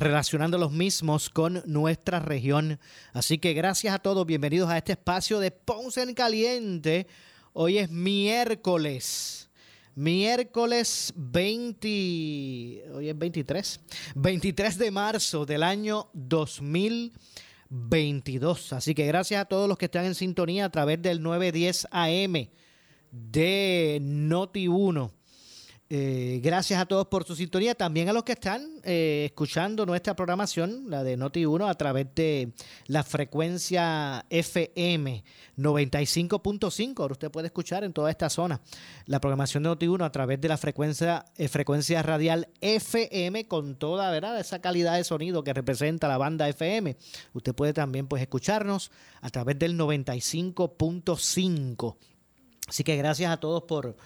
relacionando los mismos con nuestra región. Así que gracias a todos, bienvenidos a este espacio de Ponce en Caliente. Hoy es miércoles miércoles 20, hoy es 23, 23 de marzo del año 2022. Así que gracias a todos los que están en sintonía a través del 910 AM de Noti 1 eh, gracias a todos por su sintonía, también a los que están eh, escuchando nuestra programación, la de Noti1, a través de la frecuencia FM 95.5. Ahora usted puede escuchar en toda esta zona la programación de Noti1 a través de la frecuencia, eh, frecuencia radial FM con toda ¿verdad? esa calidad de sonido que representa la banda FM. Usted puede también pues, escucharnos a través del 95.5. Así que gracias a todos por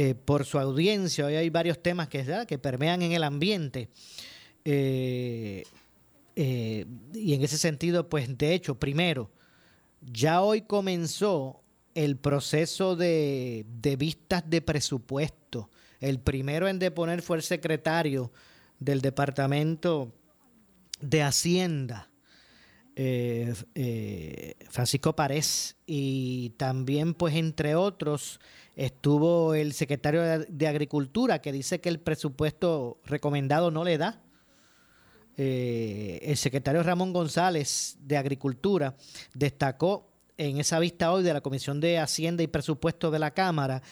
eh, por su audiencia. Hoy hay varios temas que, que permean en el ambiente. Eh, eh, y en ese sentido, pues de hecho, primero, ya hoy comenzó el proceso de, de vistas de presupuesto. El primero en deponer fue el secretario del Departamento de Hacienda, Francisco Párez, y también, pues, entre otros, Estuvo el secretario de Agricultura que dice que el presupuesto recomendado no le da. Eh, el secretario Ramón González de Agricultura destacó en esa vista hoy de la Comisión de Hacienda y Presupuesto de la Cámara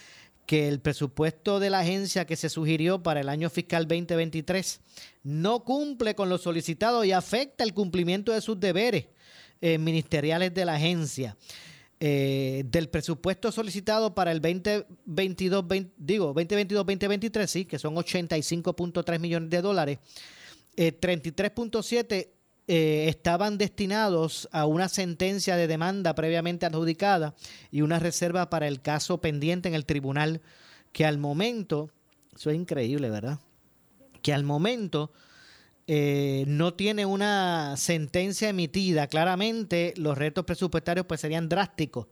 que el presupuesto de la agencia que se sugirió para el año fiscal 2023 no cumple con lo solicitado y afecta el cumplimiento de sus deberes eh, ministeriales de la agencia. Eh, del presupuesto solicitado para el 2022, digo, 2022-2023, sí, que son 85.3 millones de dólares, 33.7 eh, estaban destinados a una sentencia de demanda previamente adjudicada y una reserva para el caso pendiente en el tribunal, que al momento, eso es increíble, ¿verdad? Que al momento eh, no tiene una sentencia emitida. Claramente los retos presupuestarios pues serían drásticos,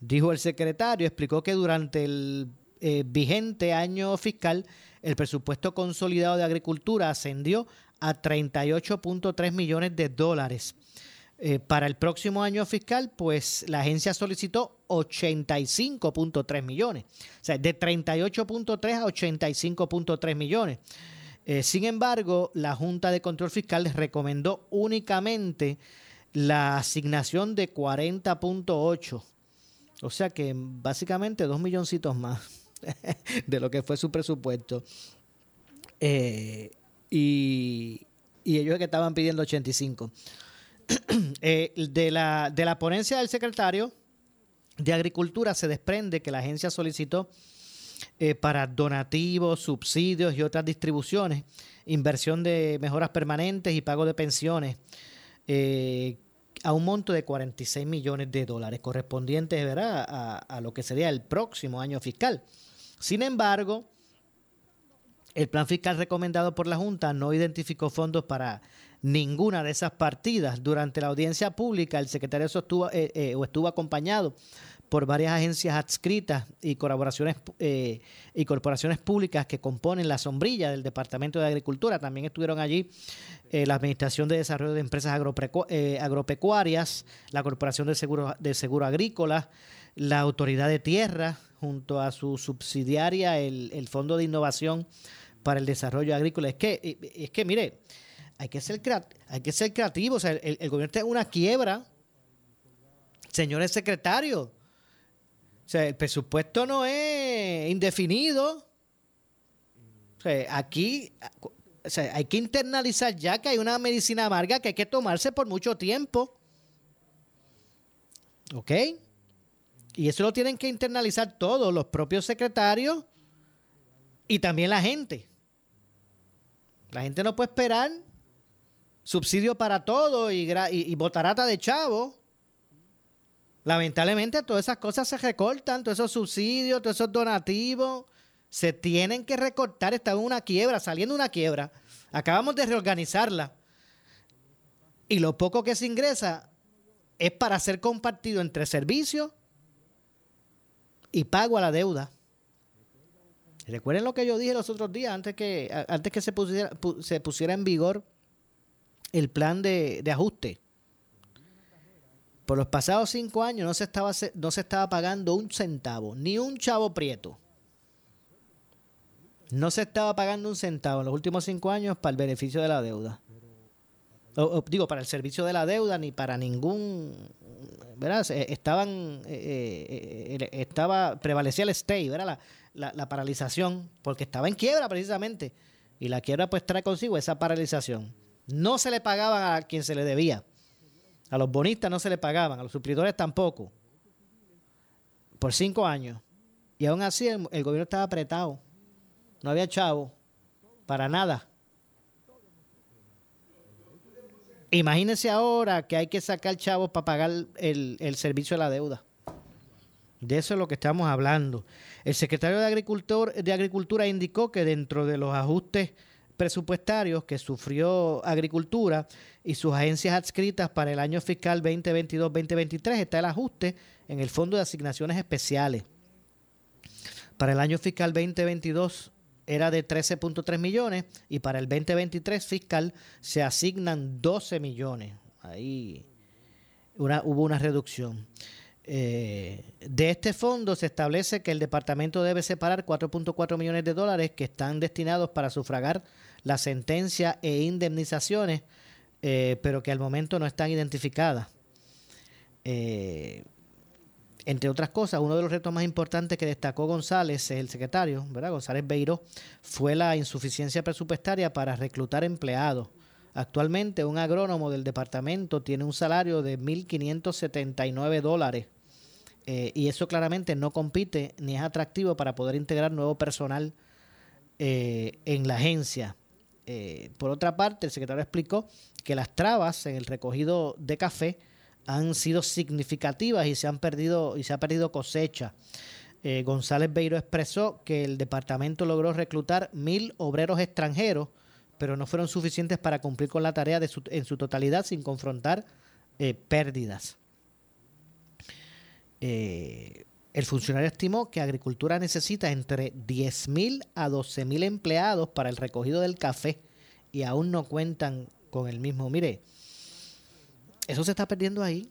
dijo el secretario. Explicó que durante el eh, vigente año fiscal el presupuesto consolidado de agricultura ascendió a 38.3 millones de dólares. Eh, para el próximo año fiscal, pues la agencia solicitó 85.3 millones. O sea, de 38.3 a 85.3 millones. Eh, sin embargo, la Junta de Control Fiscal recomendó únicamente la asignación de 40.8. O sea que básicamente dos milloncitos más de lo que fue su presupuesto. Eh, y, ellos que estaban pidiendo 85. Eh, de, la, de la ponencia del secretario de Agricultura se desprende que la agencia solicitó eh, para donativos, subsidios y otras distribuciones, inversión de mejoras permanentes y pago de pensiones eh, a un monto de 46 millones de dólares correspondientes ¿verdad? A lo que sería el próximo año fiscal. Sin embargo, el plan fiscal recomendado por la Junta no identificó fondos para ninguna de esas partidas. Durante la audiencia pública, el secretario sostuvo, eh, o estuvo acompañado por varias agencias adscritas eh, y corporaciones públicas que componen la sombrilla del Departamento de Agricultura. También estuvieron allí eh, la Administración de Desarrollo de Empresas eh, Agropecuarias, la Corporación de Seguro, de Seguro Agrícola, la Autoridad de Tierra, junto a su subsidiaria, el, Fondo de Innovación para el Desarrollo Agrícola. Es que, es que mire, hay que ser, hay que ser creativo. O sea, el, gobierno está una quiebra. Señores secretarios, O sea, el presupuesto no es indefinido. O sea, aquí o sea, hay que internalizar ya que hay una medicina amarga que hay que tomarse por mucho tiempo. ¿Ok? Y eso lo tienen que internalizar todos, los propios secretarios y también la gente. La gente no puede esperar subsidio para todo y, botarata de chavo. Lamentablemente todas esas cosas se recortan, todos esos subsidios, todos esos donativos, se tienen que recortar, está en una quiebra, saliendo una quiebra. Acabamos de reorganizarla. Y lo poco que se ingresa es para ser compartido entre servicios y pago a la deuda. Recuerden lo que yo dije los otros días, antes que, antes que se, pusiera, se pusiera en vigor el plan de, ajuste. Por los pasados cinco años no se, estaba, no se estaba pagando un centavo, ni un chavo prieto. No se estaba pagando un centavo en los últimos cinco años para el beneficio de la deuda. digo, para el servicio de la deuda, ni para ningún ¿verdad? Estaban, eh, eh, estaba, prevalecía el stay, ¿verdad? La, paralización, porque estaba en quiebra precisamente. Y la quiebra pues trae consigo esa paralización. No se le pagaban a quien se le debía. A los bonistas no se le pagaban, a los suplidores tampoco. Por cinco años. Y aún así el, el gobierno estaba apretado. No había chavo. Para nada. Imagínense ahora que hay que sacar chavos para pagar el, servicio de la deuda. De eso es lo que estamos hablando. El secretario de, Agricultura indicó que dentro de los ajustes presupuestarios que sufrió Agricultura y sus agencias adscritas para el año fiscal 2022-2023 está el ajuste en el Fondo de Asignaciones Especiales. Para el año fiscal 2022 era de 13.3 millones y para el 2023 fiscal se asignan 12 millones. Ahí hubo una reducción. Eh, de este fondo se establece que el departamento debe separar 4.4 millones de dólares que están destinados para sufragar la sentencia e indemnizaciones, eh, pero que al momento no están identificadas. Eh, entre otras cosas, uno de los retos más importantes que destacó González, el secretario, ¿verdad? González Beiró, fue la insuficiencia presupuestaria para reclutar empleados. Actualmente un agrónomo del departamento tiene un salario de 1.579 dólares eh, y eso claramente no compite ni es atractivo para poder integrar nuevo personal eh, en la agencia. Eh, por otra parte, el secretario explicó que las trabas en el recogido de café han sido significativas y se han perdido y se ha perdido cosecha. González Beiro expresó que el departamento logró reclutar mil obreros extranjeros, pero no fueron suficientes para cumplir con la tarea de en su totalidad sin confrontar pérdidas. Eh, el funcionario estimó que Agricultura necesita entre 10.000 a 12.000 empleados para el recogido del café y aún no cuentan con el mismo. Mire, eso se está perdiendo ahí.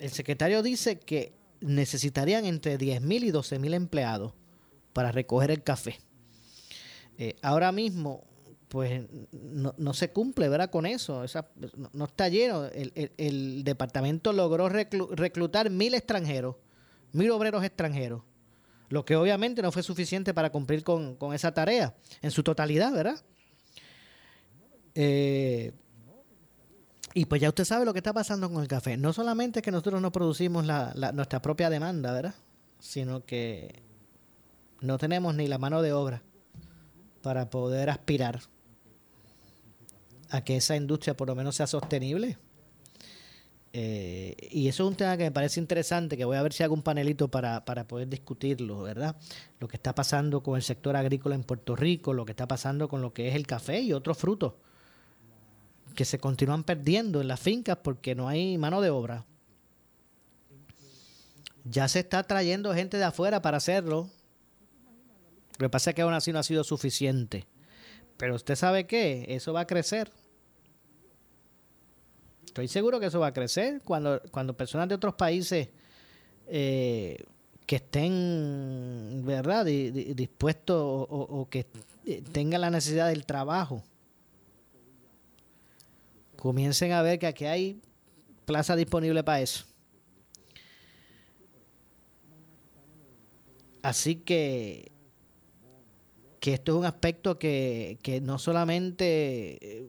El secretario dice que necesitarían entre 10.000 y 12.000 empleados para recoger el café. Eh, ahora mismo, pues no, se cumple, ¿verdad? Con eso. no, está lleno. El, departamento logró reclutar mil extranjeros, mil obreros extranjeros, lo que obviamente no fue suficiente para cumplir con, con esa tarea en su totalidad, ¿verdad? Eh, y pues ya usted sabe lo que está pasando con el café. No solamente que nosotros no producimos la, nuestra propia demanda, ¿verdad? Sino que no tenemos ni la mano de obra para poder aspirar a que esa industria por lo menos sea sostenible. Eh, y eso es un tema que me parece interesante, que voy a ver si hago un panelito para, para poder discutirlo, ¿verdad? Lo que está pasando con el sector agrícola en Puerto Rico, lo que está pasando con lo que es el café y otros frutos que se continúan perdiendo en las fincas porque no hay mano de obra. Ya se está trayendo gente de afuera para hacerlo. Lo que pasa es que aún así no ha sido suficiente. Pero usted sabe qué, eso va a crecer. Estoy seguro que eso va a crecer cuando, cuando personas de otros países eh, que estén, ¿verdad?, dispuestos o que tengan la necesidad del trabajo comiencen a ver que aquí hay plaza disponible para eso. así que, que esto es un aspecto que, que no solamente eh,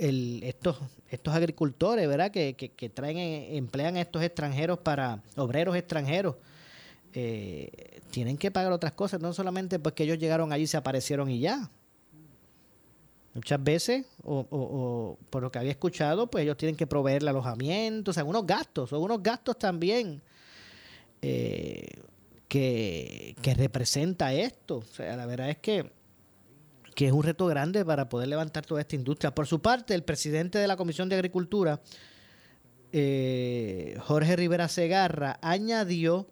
el, estos, estos agricultores, ¿verdad? Que, que, traen, eh, emplean a estos extranjeros para, obreros extranjeros, eh, tienen que pagar otras cosas, no solamente porque ellos llegaron allí se aparecieron y ya. Muchas veces, o, por lo que había escuchado, pues ellos tienen que proveerle alojamiento, o sea, unos gastos, o unos gastos también eh, que, que, representa esto. O sea, la verdad es que, que es un reto grande para poder levantar toda esta industria. Por su parte, el presidente de la Comisión de Agricultura, eh, Jorge Rivera Segarra, añadió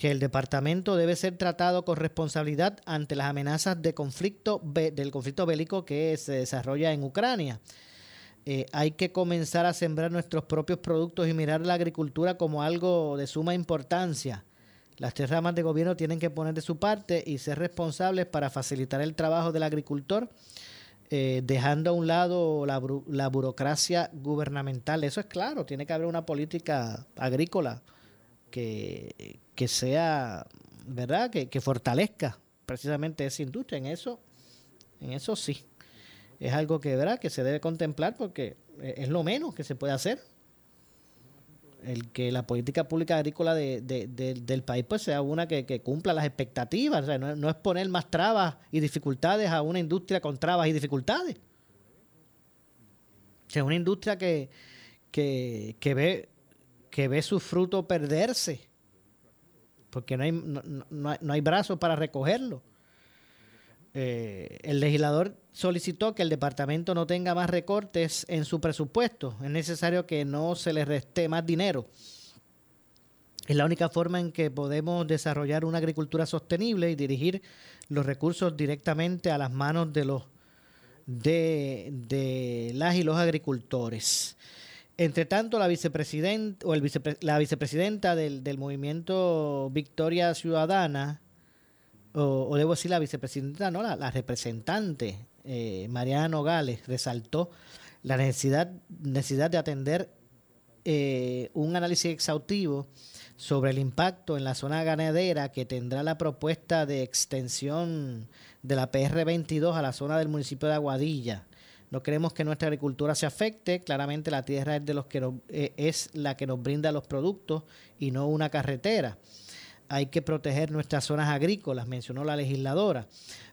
que el departamento debe ser tratado con responsabilidad ante las amenazas de conflicto del conflicto bélico que se desarrolla en Ucrania. Eh, hay que comenzar a sembrar nuestros propios productos y mirar la agricultura como algo de suma importancia. Las tres ramas de gobierno tienen que poner de su parte y ser responsables para facilitar el trabajo del agricultor, eh, dejando a un lado la, la burocracia gubernamental. Eso es claro, tiene que haber una política agrícola que, que sea, ¿verdad? Que, que, fortalezca precisamente esa industria. En eso, en eso sí. Es algo que, ¿verdad? Que se debe contemplar porque es lo menos que se puede hacer. El que la política pública agrícola de, del país pues sea una que, cumpla las expectativas. O sea, no, no, es poner más trabas y dificultades a una industria con trabas y dificultades. O sea, una industria que, que, que ve que ve su fruto perderse, porque no hay, no, hay, brazos para recogerlo. Eh, el legislador solicitó que el departamento no tenga más recortes en su presupuesto. Es necesario que no se le reste más dinero. Es la única forma en que podemos desarrollar una agricultura sostenible y dirigir los recursos directamente a las manos de los de, de las y los agricultores. Entre tanto, la vicepresidenta o el la vicepresidenta del, del, movimiento Victoria Ciudadana, o, debo decir la vicepresidenta, no, la, representante eh, Mariana Nogales, resaltó la necesidad, necesidad de atender eh, un análisis exhaustivo sobre el impacto en la zona ganadera que tendrá la propuesta de extensión de la PR22 a la zona del municipio de Aguadilla no queremos que nuestra agricultura se afecte. Claramente la tierra es de los que eh, es la que nos brinda los productos y no una carretera. Hay que proteger nuestras zonas agrícolas, mencionó la legisladora.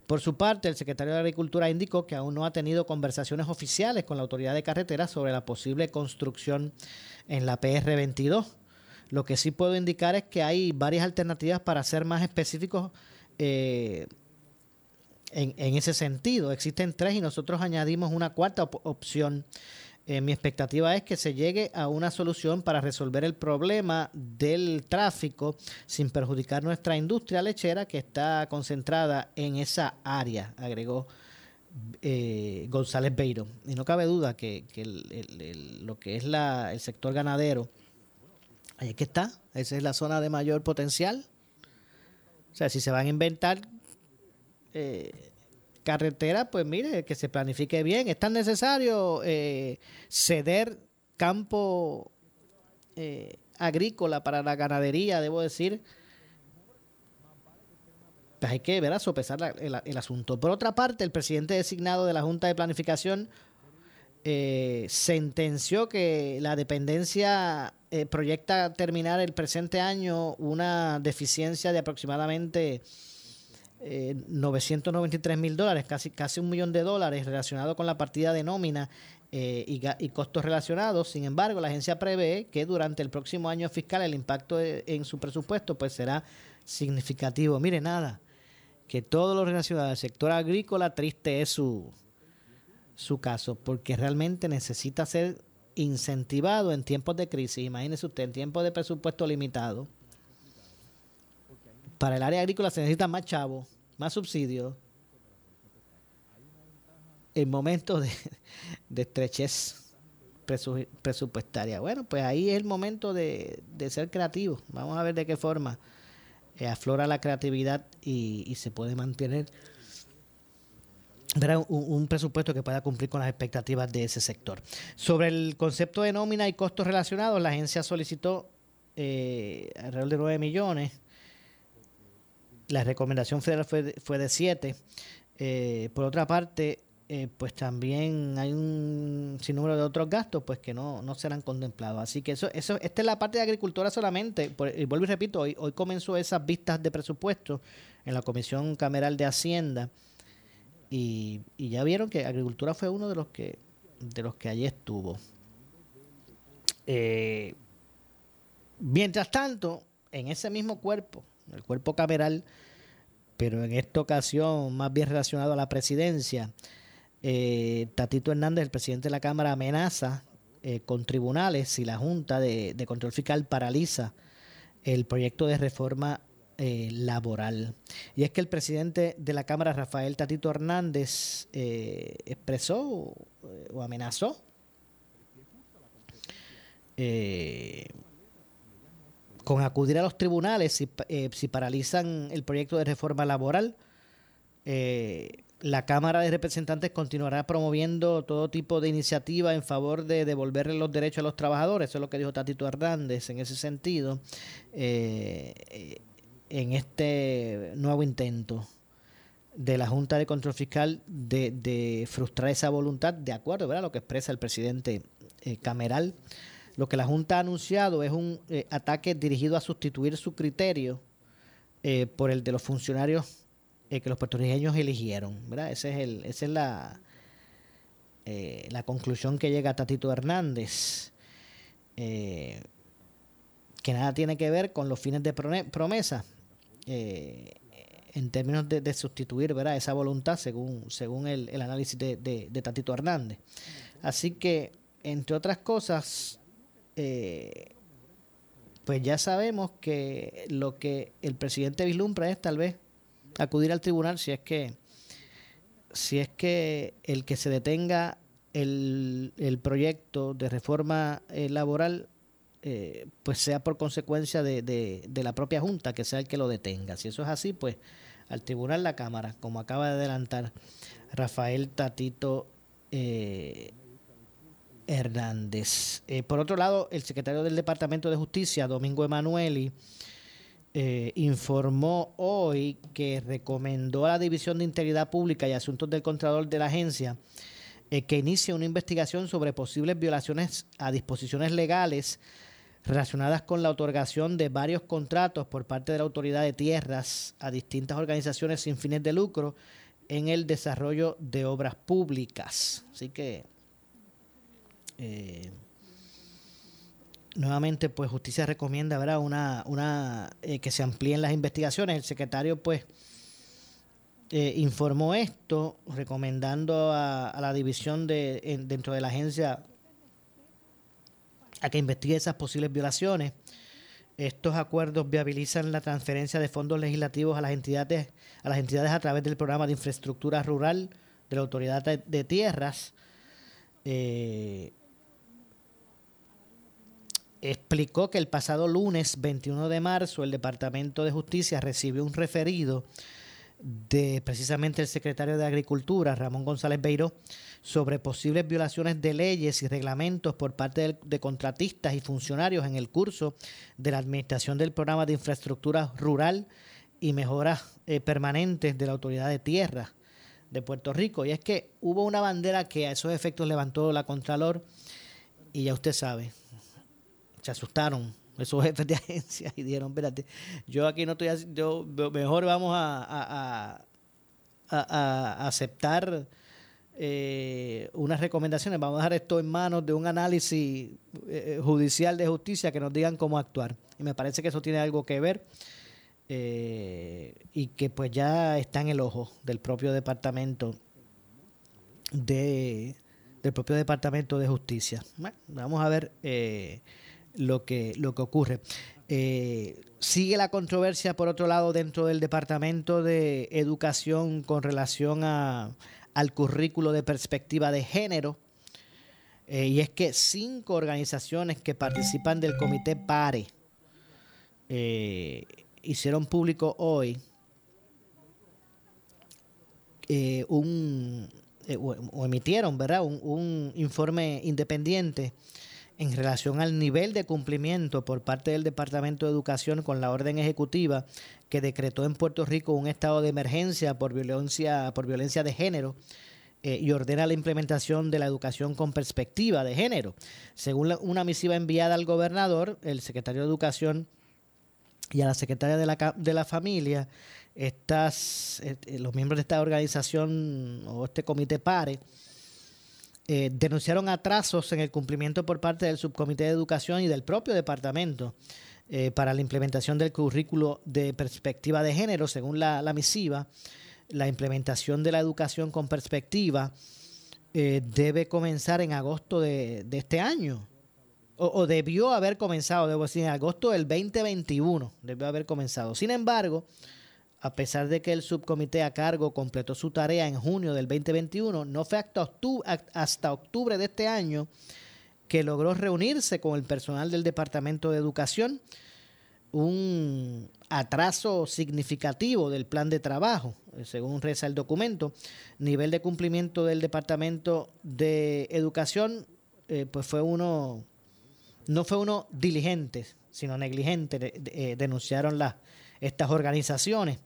Por su parte, el secretario de Agricultura indicó que aún no ha tenido conversaciones oficiales con la autoridad de carreteras sobre la posible construcción en la PR22. Lo que sí puedo indicar es que hay varias alternativas para ser más específicos eh, en, ese sentido. Existen tres y nosotros añadimos una cuarta opción. Eh, mi expectativa es que se llegue a una solución para resolver el problema del tráfico sin perjudicar nuestra industria lechera que está concentrada en esa área, agregó eh, González Beiro. Y no cabe duda que, lo que es la, el sector ganadero, ahí es que está, esa es la zona de mayor potencial. O sea, si se van a inventar eh, carretera, pues mire, que se planifique bien. Es tan necesario eh, ceder campo eh, agrícola para la ganadería, debo decir. Pues hay que ver a sopesar el, asunto. Por otra parte, el presidente designado de la Junta de Planificación sentenció que la dependencia proyecta terminar el presente año una deficiencia de aproximadamente 993 eh, mil dólares, casi, casi un millón de dólares relacionado con la partida de nómina eh, y, costos relacionados. Sin embargo, la agencia prevé que durante el próximo año fiscal el impacto en su presupuesto pues será significativo. Mire, nada, que todo lo relacionado al sector agrícola, triste es su, su caso, porque realmente necesita ser incentivado en tiempos de crisis. Imagínese usted, en tiempos de presupuesto limitado. Para el área agrícola se necesita más chavos más subsidios en momentos de, estrechez presupuestaria. Bueno, pues ahí es el momento de, ser creativo. Vamos a ver de qué forma eh, aflora la creatividad y, se puede mantener un, presupuesto que pueda cumplir con las expectativas de ese sector. Sobre el concepto de nómina y costos relacionados, la agencia solicitó eh, alrededor de 9 millones la recomendación federal fue, fue de 7. por otra parte, eh, pues también hay un sinnúmero de otros gastos pues que no, no serán contemplados. Así que eso, eso, esta es la parte de agricultura solamente. y vuelvo y repito, hoy, hoy comenzó esas vistas de presupuesto en la Comisión Cameral de Hacienda y, ya vieron que agricultura fue uno de los que de los que allí estuvo. Eh, mientras tanto, en ese mismo cuerpo, el cuerpo cameral, pero en esta ocasión más bien relacionado a la presidencia, eh, Tatito Hernández, el presidente de la Cámara, amenaza eh, con tribunales si la Junta de, Control Fiscal paraliza el proyecto de reforma eh, laboral. Y es que el presidente de la Cámara, Rafael Tatito Hernández, expresó o amenazó con acudir a los tribunales si, si, paralizan el proyecto de reforma laboral. Eh, la Cámara de Representantes continuará promoviendo todo tipo de iniciativa en favor de devolverle los derechos a los trabajadores. Eso es lo que dijo Tatito Hernández en ese sentido, eh, en este nuevo intento de la Junta de Control Fiscal de, frustrar esa voluntad, de acuerdo a lo que expresa el presidente eh, Cameral. Lo que la Junta ha anunciado es un eh, ataque dirigido a sustituir su criterio por el de los funcionarios eh, que los puertorriqueños eligieron. ¿verdad? Ese es el, esa es la, eh, la conclusión que llega Tatito Hernández, eh, que nada tiene que ver con los fines de promesa. en términos de, sustituir ¿verdad? esa voluntad según, según el, el análisis de, Tatito Hernández. Así que, entre otras cosas, pues ya sabemos que lo que el presidente vislumbra es tal vez acudir al tribunal si es que si es que el que se detenga el, el proyecto de reforma eh, laboral eh, pues sea por consecuencia de, de, la propia Junta, que sea el que lo detenga. Si eso es así, pues al tribunal la Cámara, como acaba de adelantar Rafael Tatito eh, Hernández. por otro lado, el secretario del Departamento de Justicia, Domingo Emanueli, eh, informó hoy que recomendó a la División de Integridad Pública y Asuntos del Contralor de la agencia eh, que inicie una investigación sobre posibles violaciones a disposiciones legales relacionadas con la otorgación de varios contratos por parte de la Autoridad de Tierras a distintas organizaciones sin fines de lucro en el desarrollo de obras públicas. Así que eh, nuevamente pues justicia recomienda una, una eh, que se amplíen las investigaciones. El secretario pues eh, informó esto recomendando a, la división de dentro de la agencia a que investigue esas posibles violaciones. Estos acuerdos viabilizan la transferencia de fondos legislativos a las entidades a las entidades a través del programa de infraestructura rural de la autoridad de, tierras explicó que el pasado lunes 21 de marzo el Departamento de Justicia recibió un referido de precisamente el secretario de Agricultura, Ramón González Beiró, sobre posibles violaciones de leyes y reglamentos por parte de, contratistas y funcionarios en el curso de la administración del programa de infraestructura rural y mejoras eh, permanentes de la Autoridad de Tierra de Puerto Rico. Y es que hubo una bandera que a esos efectos levantó la Contralor y ya usted sabe, se asustaron esos jefes de agencia y dijeron, espérate, yo aquí no estoy, yo mejor vamos a, a, aceptar eh, unas recomendaciones, vamos a dejar esto en manos de un análisis eh, judicial de justicia que nos digan cómo actuar. Y me parece que eso tiene algo que ver eh, y que pues ya está en el ojo del propio departamento de del propio departamento de justicia. vamos a ver lo que, lo que ocurre. Eh, sigue la controversia, por otro lado, dentro del Departamento de Educación con relación a, al currículo de perspectiva de género. Eh, y es que cinco organizaciones que participan del Comité PARE eh, hicieron público hoy un, o, emitieron ¿verdad? un informe independiente en relación al nivel de cumplimiento por parte del Departamento de Educación con la orden ejecutiva que decretó en Puerto Rico un estado de emergencia por violencia, por violencia de género eh, y ordena la implementación de la educación con perspectiva de género. Según una misiva enviada al gobernador, el secretario de Educación y a la secretaria de la, familia, estas, eh, los miembros de esta organización o este comité PARE, eh, denunciaron atrasos en el cumplimiento por parte del Subcomité de Educación y del propio departamento eh, para la implementación del currículo de perspectiva de género, según la, misiva. La implementación de la educación con perspectiva eh, debe comenzar en agosto de, este año. O, o, debió haber comenzado, debo decir, en agosto del 2021, debió haber comenzado. Sin embargo, a pesar de que el subcomité a cargo completó su tarea en junio del 2021, no fue hasta octubre, de este año que logró reunirse con el personal del Departamento de Educación, un atraso significativo del plan de trabajo, según reza el documento, nivel de cumplimiento del Departamento de Educación, eh, pues fue uno, no fue uno diligente, sino negligente, eh, denunciaron las estas organizaciones.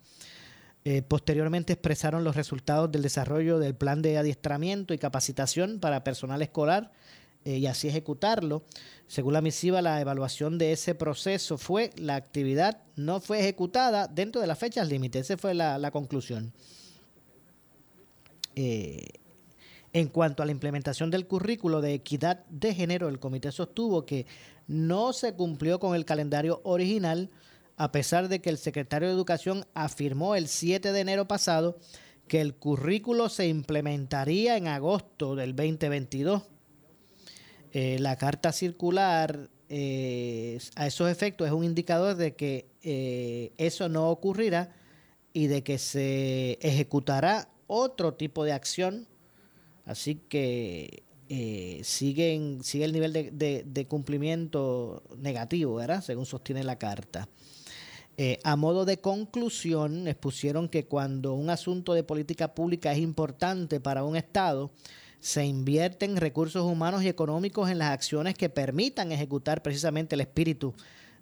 Eh, posteriormente expresaron los resultados del desarrollo del plan de adiestramiento y capacitación para personal escolar eh, y así ejecutarlo. Según la misiva, la evaluación de ese proceso fue la actividad no fue ejecutada dentro de las fechas límites. Esa fue la, conclusión. Eh, en cuanto a la implementación del currículo de equidad de género, el comité sostuvo que no se cumplió con el calendario original a pesar de que el secretario de Educación afirmó el 7 de enero pasado que el currículo se implementaría en agosto del 2022. Eh, la carta circular eh, a esos efectos es un indicador de que eh, eso no ocurrirá y de que se ejecutará otro tipo de acción. Así que sigue el nivel de, de, cumplimiento negativo, ¿verdad? Según sostiene la carta. Eh, a modo de conclusión, expusieron que cuando un asunto de política pública es importante para un Estado, se invierten recursos humanos y económicos en las acciones que permitan ejecutar precisamente el espíritu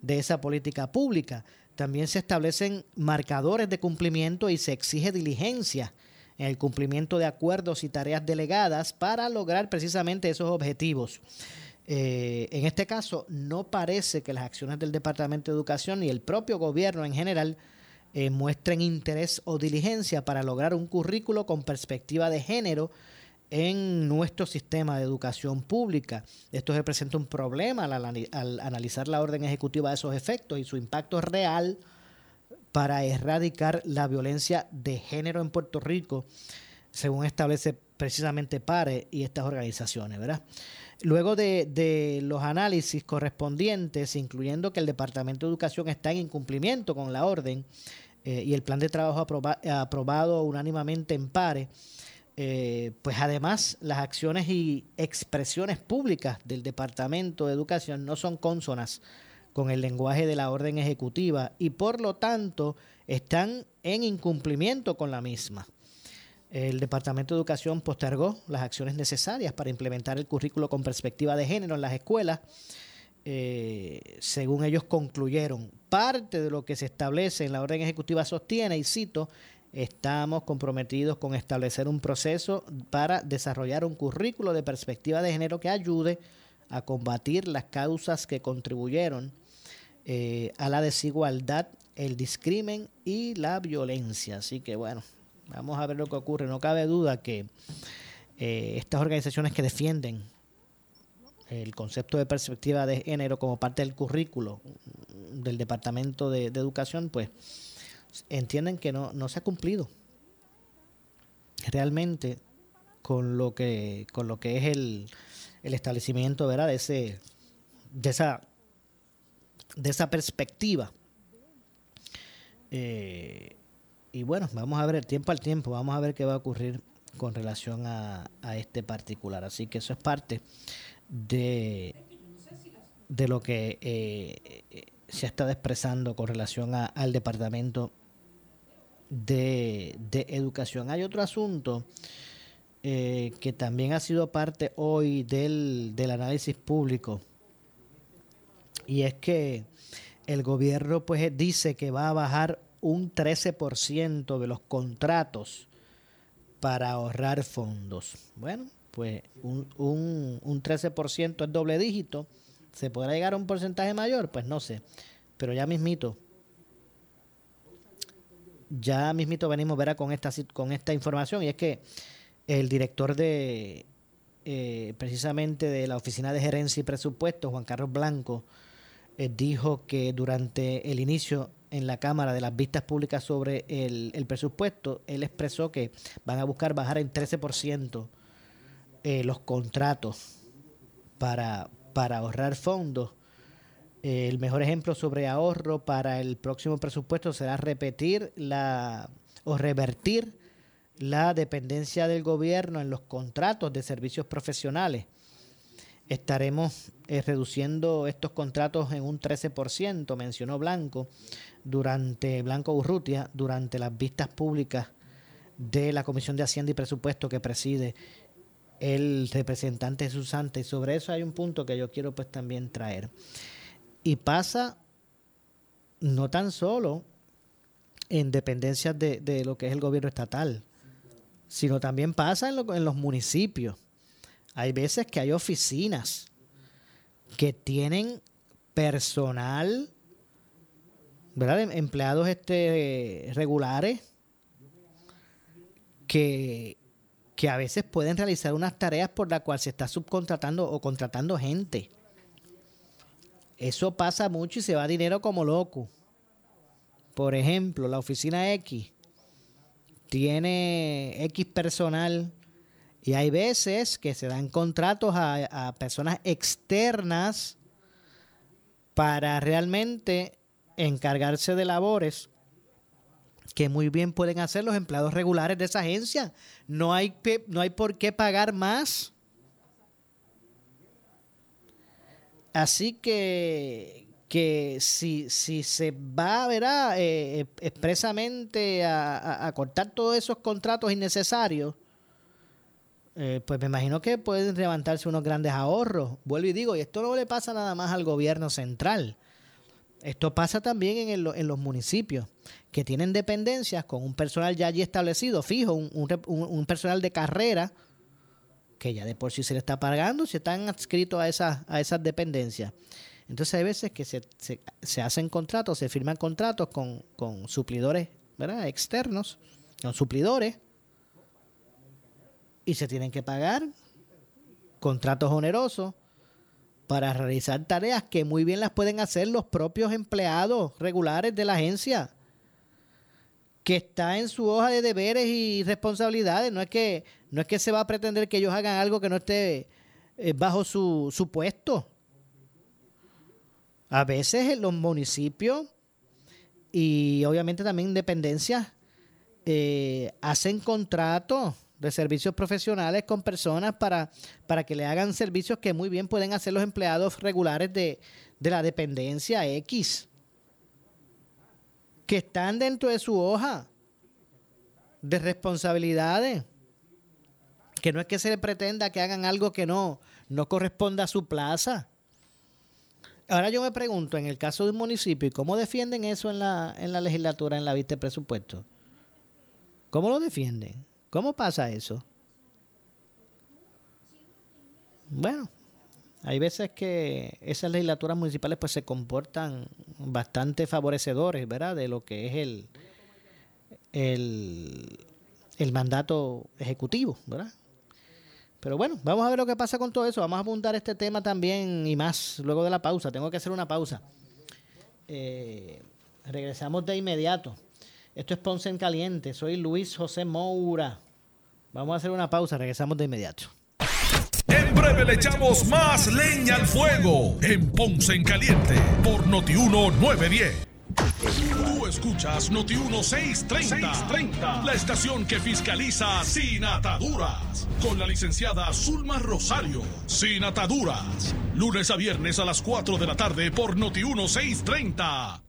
de esa política pública. También se establecen marcadores de cumplimiento y se exige diligencia en el cumplimiento de acuerdos y tareas delegadas para lograr precisamente esos objetivos. Eh, en este caso, no parece que las acciones del Departamento de Educación y el propio gobierno en general eh, muestren interés o diligencia para lograr un currículo con perspectiva de género en nuestro sistema de educación pública. Esto representa un problema al, analizar la orden ejecutiva de esos efectos y su impacto real para erradicar la violencia de género en Puerto Rico, según establece precisamente PARE y estas organizaciones, ¿verdad? Luego de, los análisis correspondientes, incluyendo que el Departamento de Educación está en incumplimiento con la orden eh, y el plan de trabajo aprobado unánimemente en pare, eh, pues además las acciones y expresiones públicas del Departamento de Educación no son consonas con el lenguaje de la orden ejecutiva y por lo tanto están en incumplimiento con la misma. El Departamento de Educación postergó las acciones necesarias para implementar el currículo con perspectiva de género en las escuelas. Eh, según ellos concluyeron, parte de lo que se establece en la orden ejecutiva sostiene, y cito, estamos comprometidos con establecer un proceso para desarrollar un currículo de perspectiva de género que ayude a combatir las causas que contribuyeron eh, a la desigualdad, el discrimen y la violencia. Así que bueno, Vamos a ver lo que ocurre. No cabe duda que eh, estas organizaciones que defienden el concepto de perspectiva de género como parte del currículo del Departamento de, Educación, pues entienden que no, no se ha cumplido realmente con lo que con lo que es el, el establecimiento ¿verdad? de ese de esa de esa perspectiva eh, y bueno, vamos a ver tiempo al tiempo, vamos a ver qué va a ocurrir con relación a, este particular. Así que eso es parte de, de lo que eh, se ha estado expresando con relación al Departamento de, Educación. Hay otro asunto eh, que también ha sido parte hoy del, del análisis público Y es que el gobierno pues dice que va a bajar un 13% de los contratos para ahorrar fondos. Bueno, pues un, un, un 13% es doble dígito. ¿Se podrá llegar a un porcentaje mayor? Pues no sé. Pero ya mismito. Ya mismito venimos verá con esta, con esta información. Y es que el director de eh, precisamente de la Oficina de Gerencia y Presupuestos, Juan Carlos Blanco, eh, dijo que durante el inicio en la Cámara de las vistas públicas sobre el, presupuesto, él expresó que van a buscar bajar en 13% eh, los contratos para, para ahorrar fondos. Eh, el mejor ejemplo sobre ahorro para el próximo presupuesto será repetir la o revertir la dependencia del gobierno en los contratos de servicios profesionales estaremos eh, reduciendo estos contratos en un 13%, mencionó Blanco, durante Blanco Urrutia, durante las vistas públicas de la Comisión de Hacienda y Presupuesto que preside el representante Jesús Y sobre eso hay un punto que yo quiero pues también traer. Y pasa no tan solo en dependencias de, lo que es el gobierno estatal, sino también pasa en, en los municipios hay veces que hay oficinas que tienen personal, ¿verdad? Em, empleados este, regulares que, que a veces pueden realizar unas tareas por las cuales se está subcontratando o contratando gente. Eso pasa mucho y se va dinero como loco. Por ejemplo, la oficina X tiene X personal y hay veces que se dan contratos a, personas externas para realmente encargarse de labores que muy bien pueden hacer los empleados regulares de esa agencia. No hay, no hay por qué pagar más. Así que, que si, si se va a eh, expresamente a cortar todos esos contratos innecesarios, eh, pues me imagino que pueden levantarse unos grandes ahorros. Vuelvo y digo, y esto no le pasa nada más al gobierno central. Esto pasa también en, los municipios, que tienen dependencias con un personal ya allí establecido, fijo, un, personal de carrera, que ya de por sí se le está pagando, si están adscritos a esas, a esas dependencias. Entonces hay veces que se, se, hacen contratos, se firman contratos con, suplidores externos, con suplidores, y se tienen que pagar contratos onerosos para realizar tareas que muy bien las pueden hacer los propios empleados regulares de la agencia, que está en su hoja de deberes y responsabilidades. No es que, no es que se va a pretender que ellos hagan algo que no esté eh, bajo su, su puesto. A veces los municipios y obviamente también dependencias eh, hacen contratos de servicios profesionales con personas para, para que le hagan servicios que muy bien pueden hacer los empleados regulares de, de la dependencia X, que están dentro de su hoja de responsabilidades, que no es que se le pretenda que hagan algo que no, no corresponda a su plaza. Ahora yo me pregunto, en el caso de un municipio, ¿cómo defienden eso en la, en la legislatura, en la vista de presupuesto? ¿Cómo lo defienden? ¿Cómo pasa eso? Bueno, hay veces que esas legislaturas municipales pues se comportan bastante favorecedores, ¿verdad? De lo que es el, el, mandato ejecutivo, ¿verdad? Pero bueno, vamos a ver lo que pasa con todo eso. Vamos a apuntar este tema también y más luego de la pausa. Tengo que hacer una pausa. Eh, regresamos de inmediato. Esto es Ponce en Caliente. Soy Luis José Moura. Vamos a hacer una pausa. Regresamos de inmediato. En breve le echamos más leña al fuego en Ponce en Caliente por Notiuno 910. Tú escuchas Noti 1630, la estación que fiscaliza sin ataduras, con la licenciada Zulma Rosario. Sin ataduras, lunes a viernes a las 4 de la tarde por Noti 1630.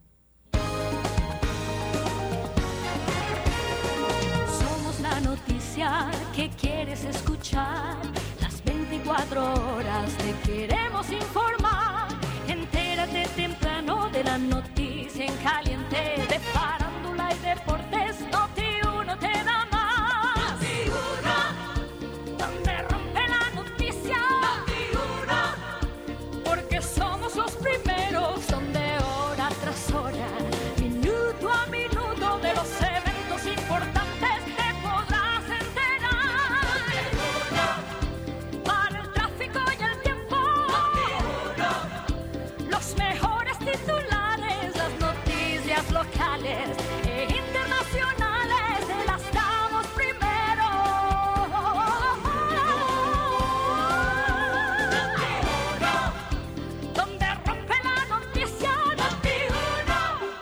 que quieres escuchar. Las 24 horas te queremos informar. Entérate temprano de la noticia en caliente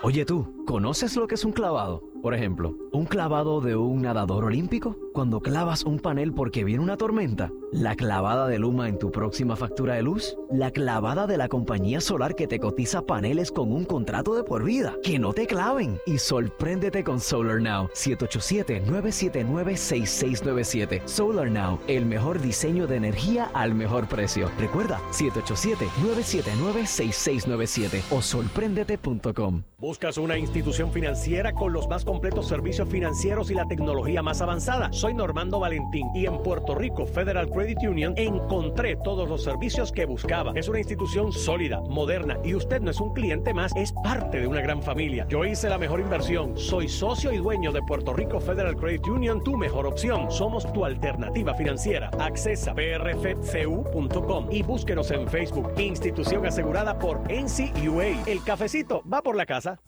Oye tú, ¿conoces lo que es un clavado? Por ejemplo, un clavado de un nadador olímpico. Cuando clavas un panel porque viene una tormenta. La clavada de Luma en tu próxima factura de luz. La clavada de la compañía solar que te cotiza paneles con un contrato de por vida. Que no te claven. Y sorpréndete con Solar Now. 787-979-6697. Solar Now, el mejor diseño de energía al mejor precio. Recuerda, 787-979-6697 o sorpréndete.com. ¿Buscas una institución financiera con los más completos servicios financieros y la tecnología más avanzada? Soy Normando Valentín y en Puerto Rico Federal Credit Union encontré todos los servicios que buscaba. Es una institución sólida, moderna y usted no es un cliente más, es parte de una gran familia. Yo hice la mejor inversión. Soy socio y dueño de Puerto Rico Federal Credit Union, tu mejor opción. Somos tu alternativa financiera. Accesa prfcu.com y búsquenos en Facebook. Institución asegurada por NCUA. El cafecito va por la casa.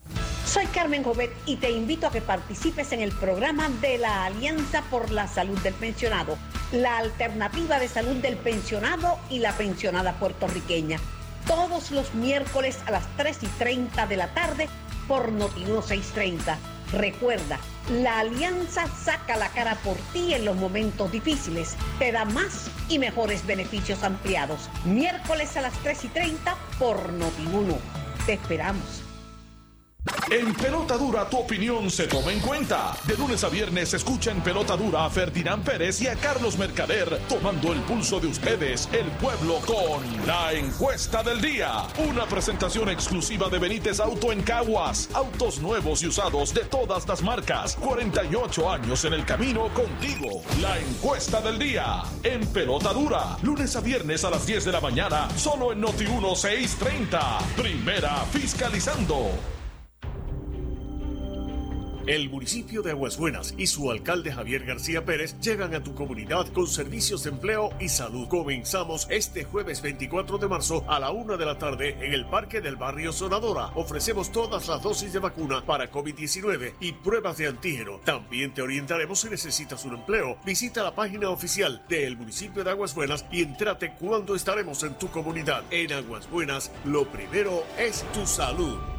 Soy Carmen Jovet y te invito a que participes en el programa de la Alianza por la Salud del Pensionado, la alternativa de salud del pensionado y la pensionada puertorriqueña. Todos los miércoles a las 3 y 30 de la tarde por Notiuno 630. Recuerda, la alianza saca la cara por ti en los momentos difíciles. Te da más y mejores beneficios ampliados. Miércoles a las 3 y 30 por Notiuno. Te esperamos. En Pelota Dura tu opinión se toma en cuenta. De lunes a viernes escucha en Pelota Dura a Ferdinand Pérez y a Carlos Mercader tomando el pulso de ustedes, el pueblo, con la encuesta del día. Una presentación exclusiva de Benítez Auto en Caguas. Autos nuevos y usados de todas las marcas. 48 años en el camino contigo. La encuesta del día. En Pelota Dura. Lunes a viernes a las 10 de la mañana. Solo en Noti 1630. Primera fiscalizando. El municipio de Aguas Buenas y su alcalde Javier García Pérez llegan a tu comunidad con servicios de empleo y salud. Comenzamos este jueves 24 de marzo a la una de la tarde en el Parque del Barrio Sonadora. Ofrecemos todas las dosis de vacuna para COVID-19 y pruebas de antígeno. También te orientaremos si necesitas un empleo. Visita la página oficial del municipio de Aguas Buenas y entrate cuando estaremos en tu comunidad. En Aguas Buenas, lo primero es tu salud.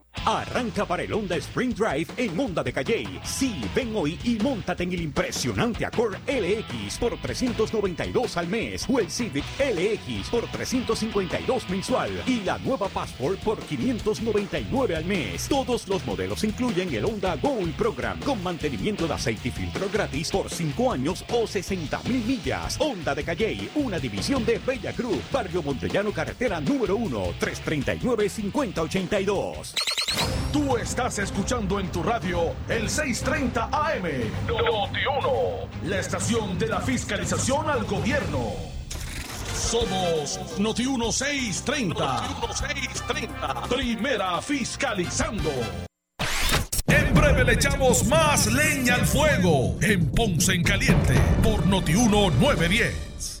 Arranca para el Honda Spring Drive en Honda de Calle. Sí, ven hoy y montate en el impresionante Accord LX por 392 al mes o el Civic LX por 352 mensual y la nueva Passport por 599 al mes. Todos los modelos incluyen el Honda Gold Program con mantenimiento de aceite y filtro gratis por 5 años o 60 mil millas. Honda de Calle, una división de Bella Cruz, Barrio Montellano Carretera número 1, 339-5082. Tú estás escuchando en tu radio el 630 AM. Noti 1. La estación de la fiscalización al gobierno. Somos Noti 1630. Noti 1630. Primera fiscalizando. En breve le echamos más leña al fuego en Ponce en Caliente por Noti 1910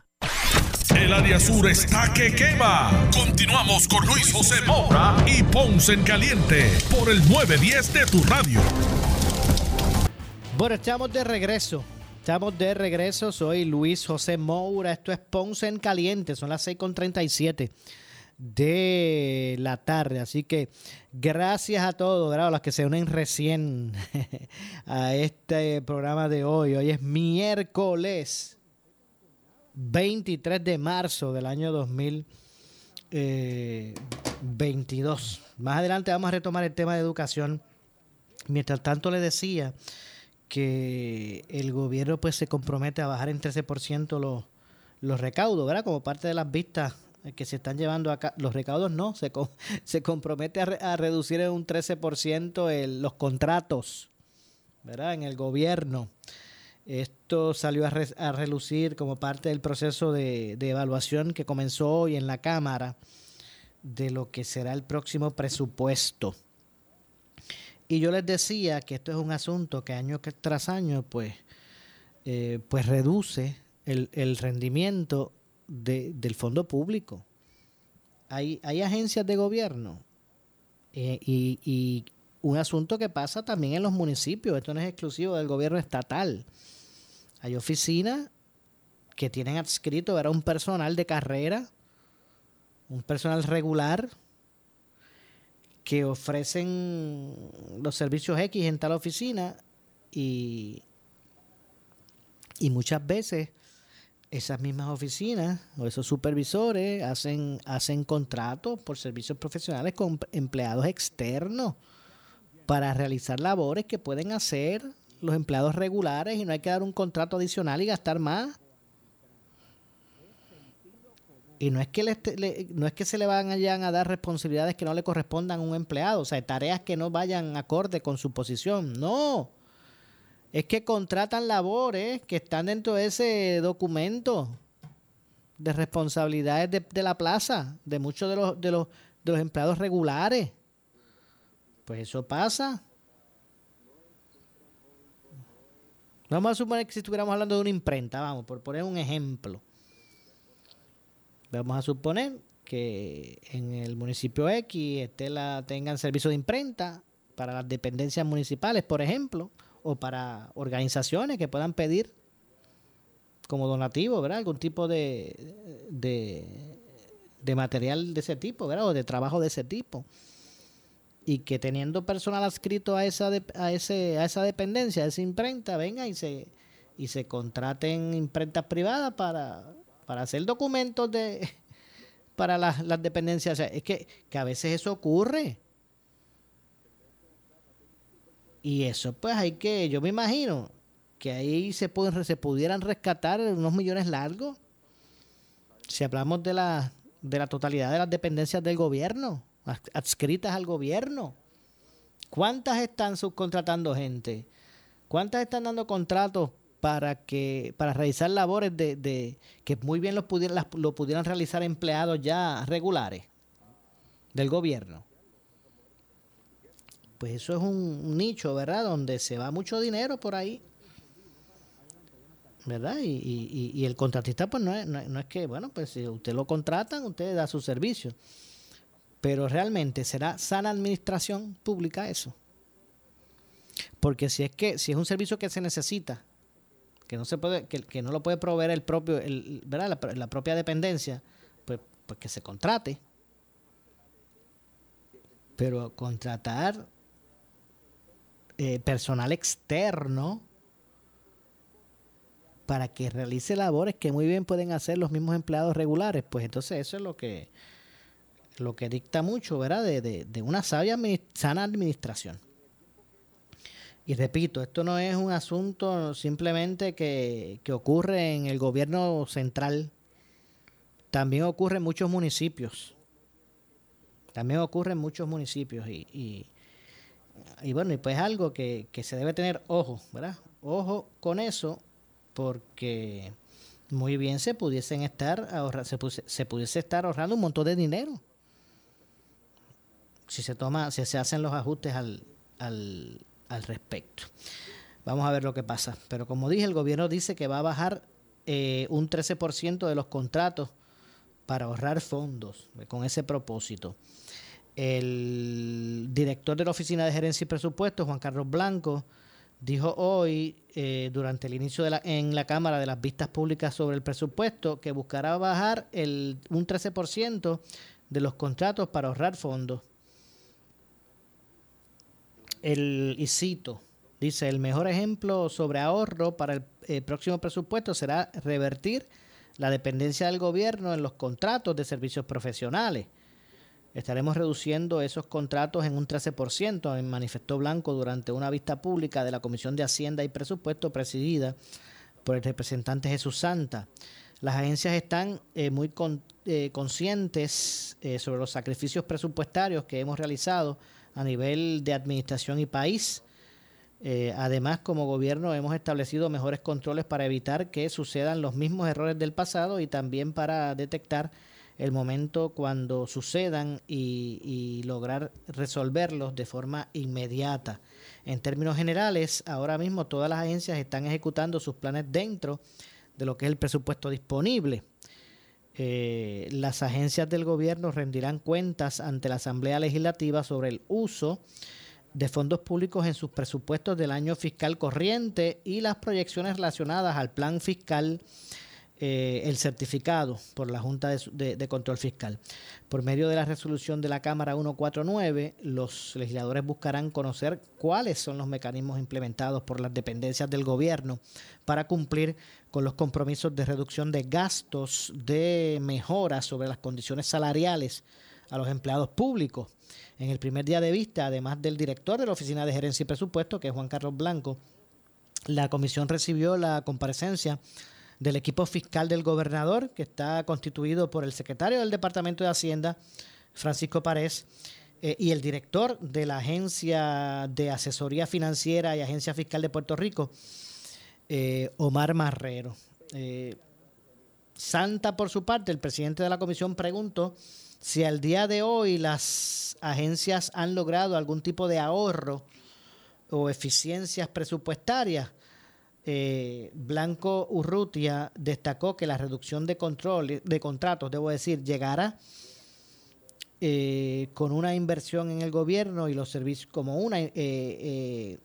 El área sur está que quema. Continuamos con Luis José Moura y Ponce en Caliente por el 910 de tu radio. Bueno, estamos de regreso. Estamos de regreso. Soy Luis José Moura. Esto es Ponce en Caliente. Son las 6.37 de la tarde. Así que gracias a todos, a los que se unen recién a este programa de hoy. Hoy es miércoles 23 de marzo del año 2022. Más adelante vamos a retomar el tema de educación. Mientras tanto le decía que el gobierno pues se compromete a bajar en 13% los, los recaudos, ¿verdad? Como parte de las vistas que se están llevando acá. Los recaudos no, se, se compromete a, reducir en un 13% el, los contratos, ¿verdad? En el gobierno. Esto salió a, relucir como parte del proceso de, de evaluación que comenzó hoy en la Cámara de lo que será el próximo presupuesto. Y yo les decía que esto es un asunto que año tras año pues, eh, pues reduce el, el rendimiento de, del fondo público. Hay, hay agencias de gobierno eh, y, un asunto que pasa también en los municipios. Esto no es exclusivo del gobierno estatal. Hay oficinas que tienen adscrito era un personal de carrera un personal regular que ofrecen los servicios X en tal oficina y, y muchas veces esas mismas oficinas o esos supervisores hacen, hacen contratos por servicios profesionales con empleados externos para realizar labores que pueden hacer los empleados regulares y no hay que dar un contrato adicional y gastar más. Y no es que no es que se le vayan a dar responsabilidades que no le correspondan a un empleado, o sea, tareas que no vayan acorde con su posición. No. Es que contratan labores que están dentro de ese documento de responsabilidades de, la plaza, de muchos de los, de los, de los empleados regulares. Pues eso pasa. Vamos a suponer que si estuviéramos hablando de una imprenta, vamos, por poner un ejemplo Vamos a suponer que en el municipio X esté la, tengan servicio de imprenta para las dependencias municipales, por ejemplo, o para organizaciones que puedan pedir como donativo, ¿verdad? Algún tipo de, de, material de ese tipo, ¿verdad? O de trabajo de ese tipo. Y que teniendo personal adscrito a esa, a ese, a esa dependencia, a esa imprenta, venga y se, y se contraten imprentas privadas para para hacer documentos de para las, dependencias. es que, a veces eso ocurre. Y eso, pues hay que, yo me imagino que ahí se, pueden, se pudieran rescatar unos millones largos. Si hablamos de la, de la totalidad de las dependencias del gobierno, adscritas al gobierno. ¿Cuántas están subcontratando gente? ¿Cuántas están dando contratos para que para realizar labores de, de que muy bien lo pudieran, lo pudieran realizar empleados ya regulares del gobierno. Pues eso es un, nicho, ¿verdad? Donde se va mucho dinero por ahí. ¿Verdad? Y, y, y el contratista, pues no es, no, es que, bueno, pues si usted lo contratan, usted da su servicio. Pero realmente será sana administración pública eso. Porque si es que, si es un servicio que se necesita que no se puede, que, no lo puede proveer el propio, el, ¿verdad? La, propia dependencia, pues, pues que se contrate. Pero contratar eh, personal externo para que realice labores que muy bien pueden hacer los mismos empleados regulares, pues entonces eso es lo que lo que dicta mucho, ¿verdad? De, de, de una sabia sana administración. Y repito, esto no es un asunto simplemente que, ocurre en el gobierno central. También ocurre en muchos municipios. También ocurre en muchos municipios. Y, y, bueno, y pues algo que, se debe tener ojo, ¿verdad? Ojo con eso, porque muy bien se pudiesen estar ahorra, se, se pudiese estar ahorrando un montón de dinero si se toma si se hacen los ajustes al, al respecto. Vamos a ver lo que pasa. Pero como dije, el gobierno dice que va a bajar eh, un 13% de los contratos para ahorrar fondos eh, con ese propósito. El director de la Oficina de Gerencia y Presupuestos, Juan Carlos Blanco, dijo hoy, eh, durante el inicio de la, en la Cámara de las vistas públicas sobre el presupuesto, que buscará bajar el, un 13% de los contratos para ahorrar fondos el, y cito, dice, el mejor ejemplo sobre ahorro para el, eh, próximo presupuesto será revertir la dependencia del gobierno en los contratos de servicios profesionales. Estaremos reduciendo esos contratos en un 13%, manifestó Blanco durante una vista pública de la Comisión de Hacienda y Presupuesto presidida por el representante Jesús Santa. Las agencias están eh, muy eh, conscientes sobre los sacrificios presupuestarios que hemos realizado a nivel de administración y país. además, como gobierno hemos establecido mejores controles para evitar que sucedan los mismos errores del pasado y también para detectar el momento cuando sucedan y, lograr resolverlos de forma inmediata. En términos generales, ahora mismo todas las agencias están ejecutando sus planes dentro de lo que es el presupuesto disponible. Eh, las agencias del gobierno rendirán cuentas ante la Asamblea Legislativa sobre el uso de fondos públicos en sus presupuestos del año fiscal corriente y las proyecciones relacionadas al plan fiscal eh, el certificado por la Junta de, Control Fiscal. Por medio de la resolución de la Cámara 149, los legisladores buscarán conocer cuáles son los mecanismos implementados por las dependencias del gobierno para cumplir con los compromisos de reducción de gastos, de mejora sobre las condiciones salariales a los empleados públicos. En el primer día de vista, además del director de la Oficina de Gerencia y Presupuesto, que es Juan Carlos Blanco, la comisión recibió la comparecencia del equipo fiscal del gobernador, que está constituido por el secretario del Departamento de Hacienda, Francisco Párez, eh, y el director de la Agencia de Asesoría Financiera y Agencia Fiscal de Puerto Rico, eh, Omar Marrero. Eh, Santa, por su parte, el presidente de la comisión preguntó si al día de hoy las agencias han logrado algún tipo de ahorro o eficiencias presupuestarias eh, Blanco Urrutia destacó que la reducción de control de contratos, debo decir, llegará eh, con una inversión en el gobierno y los servicios, como una eh,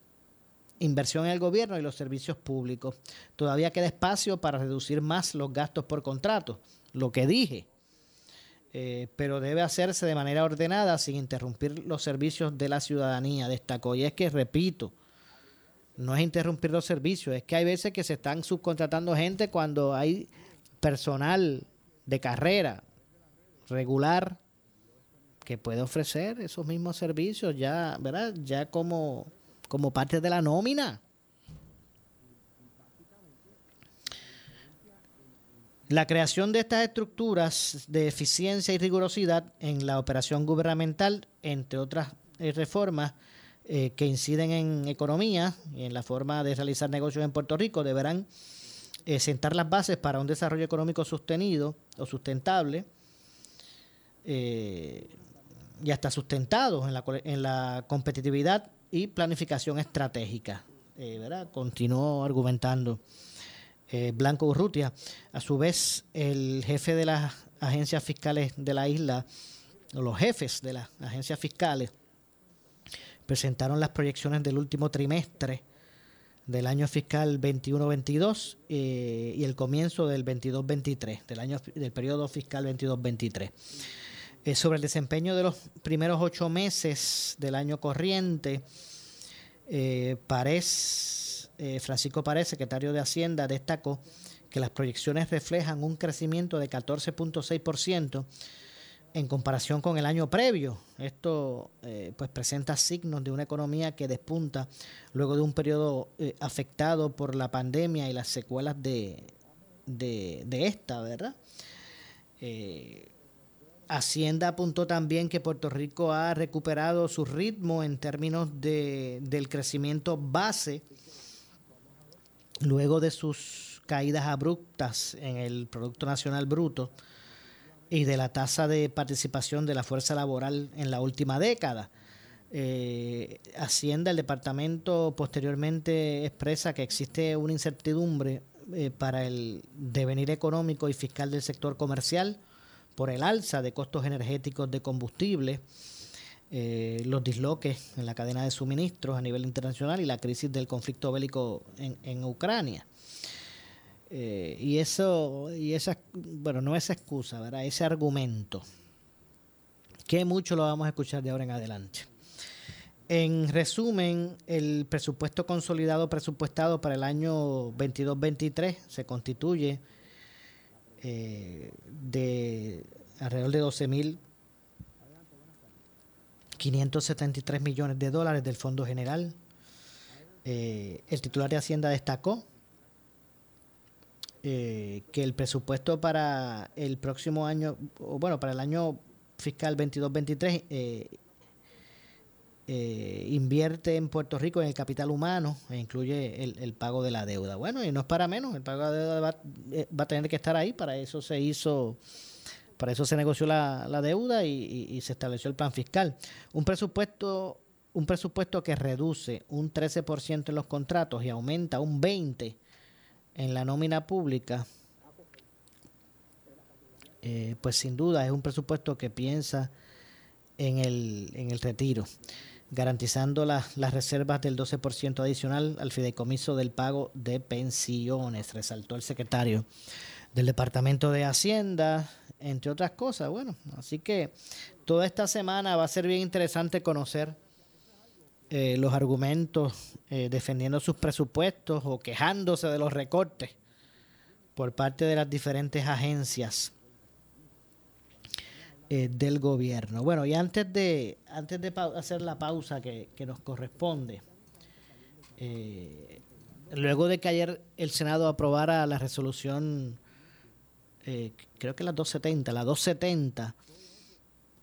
inversión en el gobierno y los servicios públicos. Todavía queda espacio para reducir más los gastos por contrato, lo que dije. pero debe hacerse de manera ordenada sin interrumpir los servicios de la ciudadanía, destacó. Y es que, repito, no es interrumpir los servicios, es que hay veces que se están subcontratando gente cuando hay personal de carrera regular que puede ofrecer esos mismos servicios ya, ¿verdad? Ya como, como parte de la nómina. La creación de estas estructuras de eficiencia y rigurosidad en la operación gubernamental, entre otras eh, reformas, eh, que inciden en economía y en la forma de realizar negocios en Puerto Rico deberán eh, sentar las bases para un desarrollo económico sostenido o sustentable eh, y hasta sustentado en la, en la competitividad y planificación estratégica. ¿verdad? Continuó argumentando Blanco Urrutia. A su vez, el jefe de las agencias fiscales de la isla, o los jefes de las agencias fiscales, presentaron las proyecciones del último trimestre del año fiscal 21-22 eh, y el comienzo del 22-23, del, año, del periodo fiscal 22-23. Eh, sobre el desempeño de los primeros ocho meses del año corriente, eh, eh Francisco Párez, secretario de Hacienda, destacó que las proyecciones reflejan un crecimiento de 14.6% en comparación con el año previo. Esto eh, pues presenta signos de una economía que despunta luego de un periodo eh, afectado por la pandemia y las secuelas de, de, esta, ¿verdad? Eh, Hacienda apuntó también que Puerto Rico ha recuperado su ritmo en términos de, del crecimiento base luego de sus caídas abruptas en el Producto Nacional Bruto y de la tasa de participación de la fuerza laboral en la última década. Eh, Hacienda, el departamento posteriormente expresa que existe una incertidumbre eh, para el devenir económico y fiscal del sector comercial por el alza de costos energéticos de combustible, eh, los disloques en la cadena de suministros a nivel internacional y la crisis del conflicto bélico en, en Ucrania. Eh, y eso, y esa, bueno, no es excusa, ¿verdad? Ese argumento, que mucho lo vamos a escuchar de ahora en adelante. En resumen, el presupuesto consolidado presupuestado para el año 22-23 se constituye eh, de alrededor de 12 mil 573 millones de dólares del Fondo General. Eh, el titular de Hacienda destacó eh, que el presupuesto para el próximo año, o bueno, para el año fiscal 22-23, eh, eh, invierte en Puerto Rico en el capital humano e incluye el, pago de la deuda. Bueno, y no es para menos, el pago de la deuda va, eh, a tener que estar ahí, para eso se hizo, para eso se negoció la, la deuda y, y se estableció el plan fiscal. Un presupuesto un presupuesto que reduce un 13% en los contratos y aumenta un 20% en la nómina pública, eh, pues sin duda es un presupuesto que piensa en el, en el retiro, garantizando las reservas del 12% adicional al fideicomiso del pago de pensiones, resaltó el secretario del Departamento de Hacienda, entre otras cosas. Bueno, así que toda esta semana va a ser bien interesante conocer eh, los argumentos eh, defendiendo sus presupuestos o quejándose de los recortes por parte de las diferentes agencias eh, del gobierno. Bueno, y antes de, antes de hacer la pausa que, que nos corresponde, luego de que ayer el Senado aprobara la resolución, creo que la 270, la 270,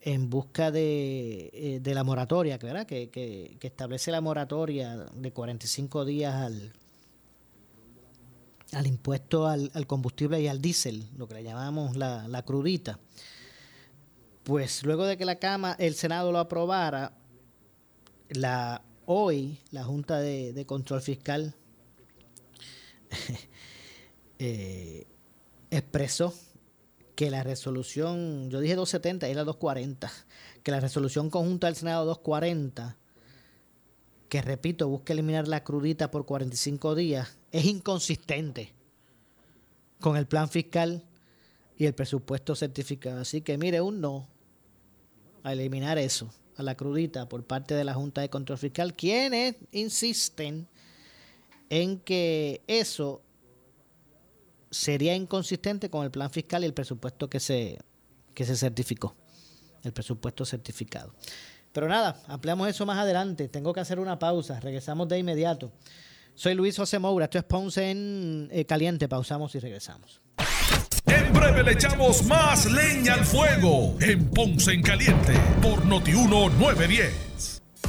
en busca de, eh, de la moratoria, ¿verdad? Que, que, establece la moratoria de 45 días al, al impuesto al, combustible y al diésel, lo que le llamamos la, la, crudita. Pues luego de que la Cama, el Senado lo aprobara, la hoy la Junta de, Control Fiscal eh, expresó que la resolución, yo dije 270, es la 240, que la resolución conjunta del Senado 240, que repito, busca eliminar la crudita por 45 días, es inconsistente con el plan fiscal y el presupuesto certificado. Así que mire, un no a eliminar eso, a la crudita por parte de la Junta de Control Fiscal, quienes insisten en que eso sería inconsistente con el plan fiscal y el presupuesto que se, que se certificó, el presupuesto certificado. Pero nada, ampliamos eso más adelante. Tengo que hacer una pausa. Regresamos de inmediato. Soy Luis José Moura. Esto es Ponce en eh, Caliente. Pausamos y regresamos. En breve le echamos más leña al fuego en Ponce en Caliente por Notiuno 910.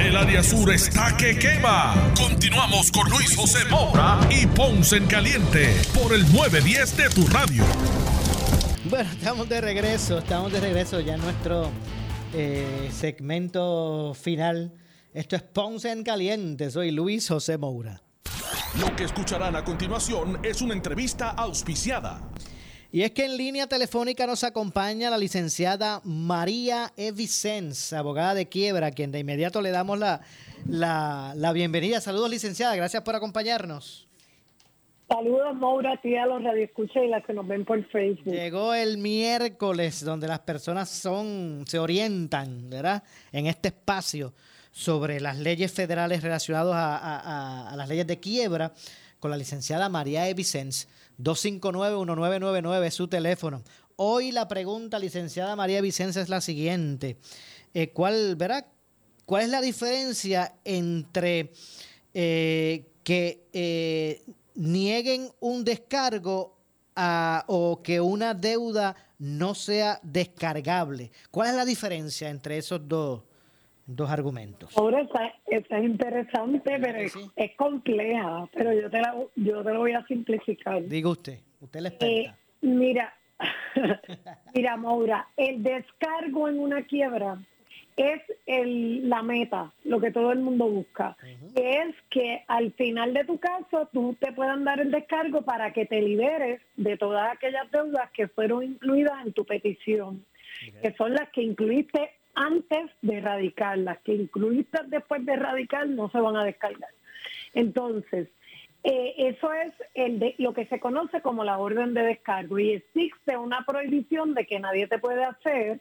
El área sur está que quema. Continuamos con Luis José Moura y Ponce en Caliente por el 910 de tu radio. Bueno, estamos de regreso, estamos de regreso ya en nuestro eh, segmento final. Esto es Ponce en Caliente, soy Luis José Moura. Lo que escucharán a continuación es una entrevista auspiciada. Y es que en línea telefónica nos acompaña la licenciada María Evicens, abogada de quiebra, a quien de inmediato le damos la, la, bienvenida. Saludos, licenciada, gracias por acompañarnos. Saludos, Maura, a ti, a los radioescuchas y las que nos ven por Facebook. Llegó el miércoles, donde las personas son, se orientan, ¿verdad? En este espacio sobre las leyes federales relacionadas a, a las leyes de quiebra con la licenciada María Evicens. 259-1999 es su teléfono. Hoy la pregunta, licenciada María Vicenza, es la siguiente. Eh, ¿cuál, verá, ¿Cuál es la diferencia entre eh, que eh, nieguen un descargo o que una deuda no sea descargable. ¿Cuál es la diferencia entre esos dos, dos argumentos? Ahora esa, es interesante, pero es, compleja, pero yo te, la, yo te lo voy a simplificar. Diga usted, usted le experta. Eh, mira, mira, Maura, el descargo en una quiebra es el, la meta, lo que todo el mundo busca, es que al final de tu caso tú te puedan dar el descargo para que te liberes de todas aquellas deudas que fueron incluidas en tu petición, que son las que incluiste antes de erradicar, las que incluiste después de erradicar no se van a descargar. Entonces, eh, eso es lo que se conoce como la orden de descargo y existe una prohibición de que nadie te puede hacer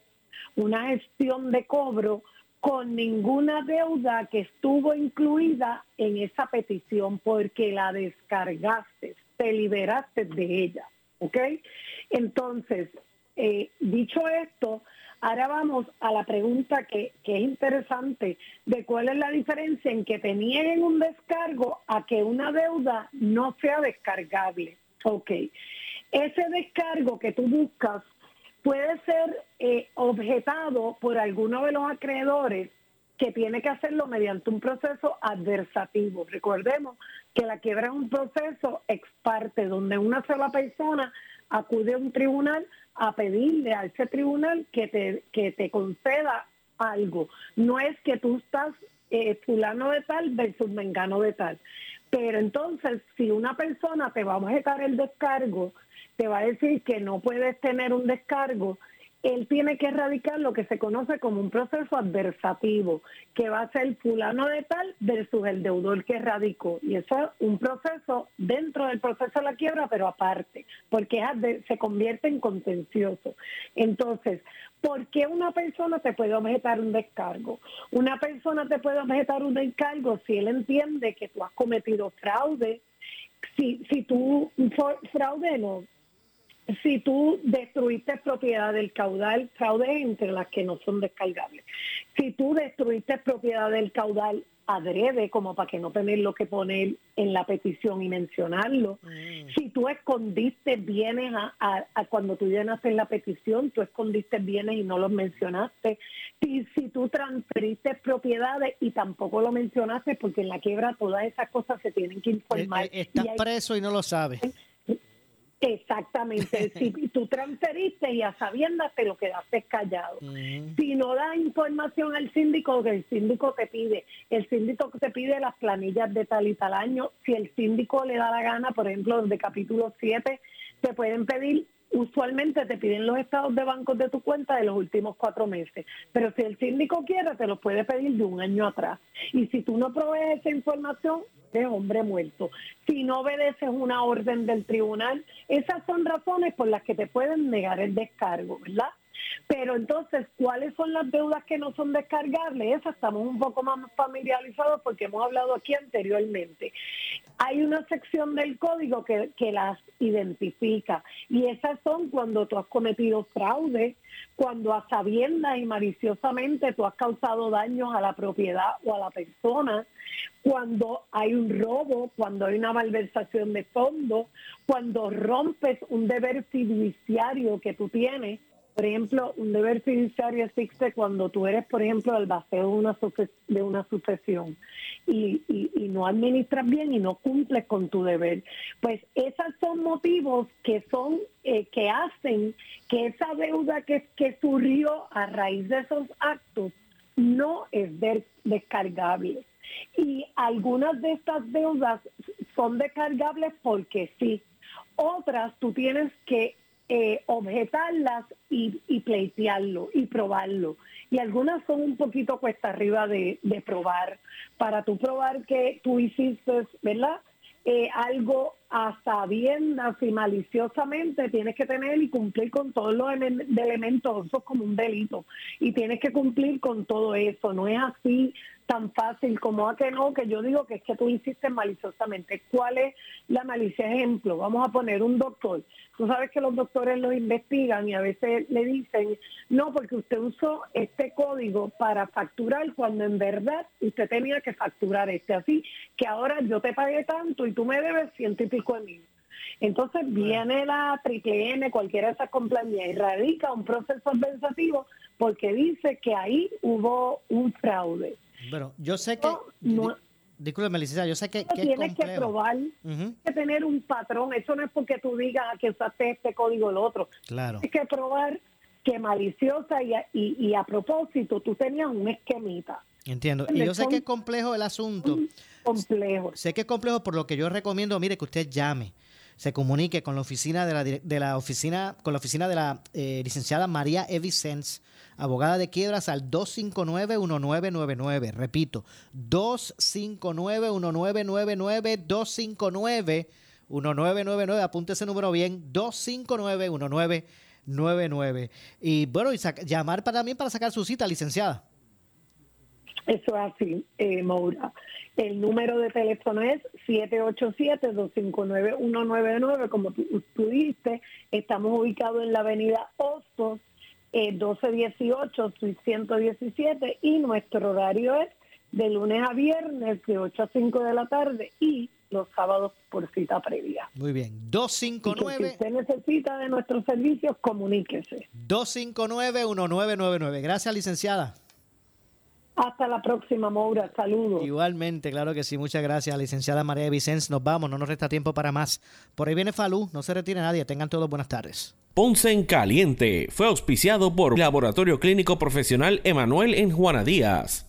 una gestión de cobro con ninguna deuda que estuvo incluida en esa petición porque la descargaste, te liberaste de ella, ¿ok? Entonces, eh, dicho esto, ahora vamos a la pregunta que, que, es interesante de cuál es la diferencia en que te nieguen un descargo a que una deuda no sea descargable. Ok, ese descargo que tú buscas puede ser eh, objetado por alguno de los acreedores que tiene que hacerlo mediante un proceso adversativo. Recordemos que la quiebra es un proceso ex parte, donde una sola persona acude a un tribunal a pedirle a ese tribunal que te, que te conceda algo. No es que tú estás eh, fulano de tal versus mengano de tal. Pero entonces, si una persona te va a objetar el descargo te va a decir que no puedes tener un descargo, él tiene que erradicar lo que se conoce como un proceso adversativo, que va a ser fulano de tal versus el deudor que radicó. Y eso es un proceso dentro del proceso de la quiebra, pero aparte, porque se convierte en contencioso. Entonces, ¿por qué una persona te puede objetar un descargo? Una persona te puede objetar un descargo si él entiende que tú has cometido fraude, si, si tú fraude no, si tú destruiste propiedad del caudal, fraude entre las que no son descargables. Si tú destruiste propiedad del caudal adrede, como para que no tener lo que poner en la petición y mencionarlo. Mm. Si tú escondiste bienes a, cuando tú llenaste la petición, tú escondiste bienes y no los mencionaste. Si, si tú transferiste propiedades y tampoco lo mencionaste, porque en la quiebra todas esas cosas se tienen que informar. Eh, eh, estás preso y no lo sabes. Exactamente. si tú transferiste y a sabiendas te lo quedaste callado. Si no da información al síndico que el síndico te pide, el síndico te pide las planillas de tal y tal año, si el síndico le da la gana, por ejemplo, de capítulo 7, te pueden pedir usualmente te piden los estados de bancos de tu cuenta de los últimos cuatro meses, pero si el síndico quiere, te los puede pedir de un año atrás. Y si tú no provees esa información, de hombre muerto. Si no obedeces una orden del tribunal, esas son razones por las que te pueden negar el descargo, ¿verdad? Pero entonces, ¿cuáles son las deudas que no son descargables? Esas estamos un poco más familiarizados porque hemos hablado aquí anteriormente. Hay una sección del código que, que las identifica y esas son cuando tú has cometido fraude, cuando a sabiendas y maliciosamente tú has causado daños a la propiedad o a la persona, cuando hay un robo, cuando hay una malversación de fondos, cuando rompes un deber fiduciario que tú tienes por ejemplo, un deber fiduciario existe cuando tú eres, por ejemplo, el vacío de una, de sucesión y, no administras bien y no cumples con tu deber. Pues esos son motivos que son eh, que hacen que esa deuda que, que surgió a raíz de esos actos no es descargable. Y algunas de estas deudas son descargables porque sí. Otras tú tienes que eh, objetarlas y, y, pleitearlo y probarlo. Y algunas son un poquito cuesta arriba de, de probar. Para tú probar que tú hiciste, ¿verdad? Eh, algo a sabiendas y maliciosamente tienes que tener y cumplir con todos los elementos, eso es como un delito, y tienes que cumplir con todo eso, no es así tan fácil como a que no, que yo digo que es que tú hiciste maliciosamente. ¿Cuál es la malicia? Ejemplo, vamos a poner un doctor. Tú sabes que los doctores lo investigan y a veces le dicen, no, porque usted usó este código para facturar cuando en verdad usted tenía que facturar este. Así que ahora yo te pagué tanto y tú me debes ciento y pico de mil. Entonces viene la triple N, cualquiera de esas compañías, y radica un proceso administrativo porque dice que ahí hubo un fraude. Bueno, yo sé que... No, Disculpe, licenciada, yo sé que, que tienes que probar, que tener un patrón. Eso no es porque tú digas que usaste este código o el otro. Claro. Tienes que probar que maliciosa y a, y, a propósito tú tenías un esquemita. Entiendo. Y yo sé que es complejo el asunto. Complejo. Sé que es complejo, por lo que yo recomiendo, mire, que usted llame, se comunique con la oficina de la, de la oficina, con la oficina de la eh, licenciada María Evicens abogada de quiebras al 259-1999. Repito, 259-1999, 259-1999. Apunte ese número bien, 259-1999. Y bueno, y llamar para, también para sacar su cita, licenciada. Eso es así, eh, Maura. El número de teléfono es 787-259-199, como tú, tú dijiste. Estamos ubicados en la avenida Hostos, 1218, 117 y nuestro horario es de lunes a viernes de 8 a 5 de la tarde y los sábados por cita previa. Muy bien, 259. si usted necesita de nuestros servicios, comuníquese. 259-1999. Gracias, licenciada. Hasta la próxima, Moura. Saludos. Igualmente, claro que sí. Muchas gracias, licenciada María Vicens. Nos vamos, no nos resta tiempo para más. Por ahí viene Falú. No se retire nadie. Tengan todos buenas tardes. Ponce en Caliente fue auspiciado por Laboratorio Clínico Profesional Emanuel en Juana Díaz.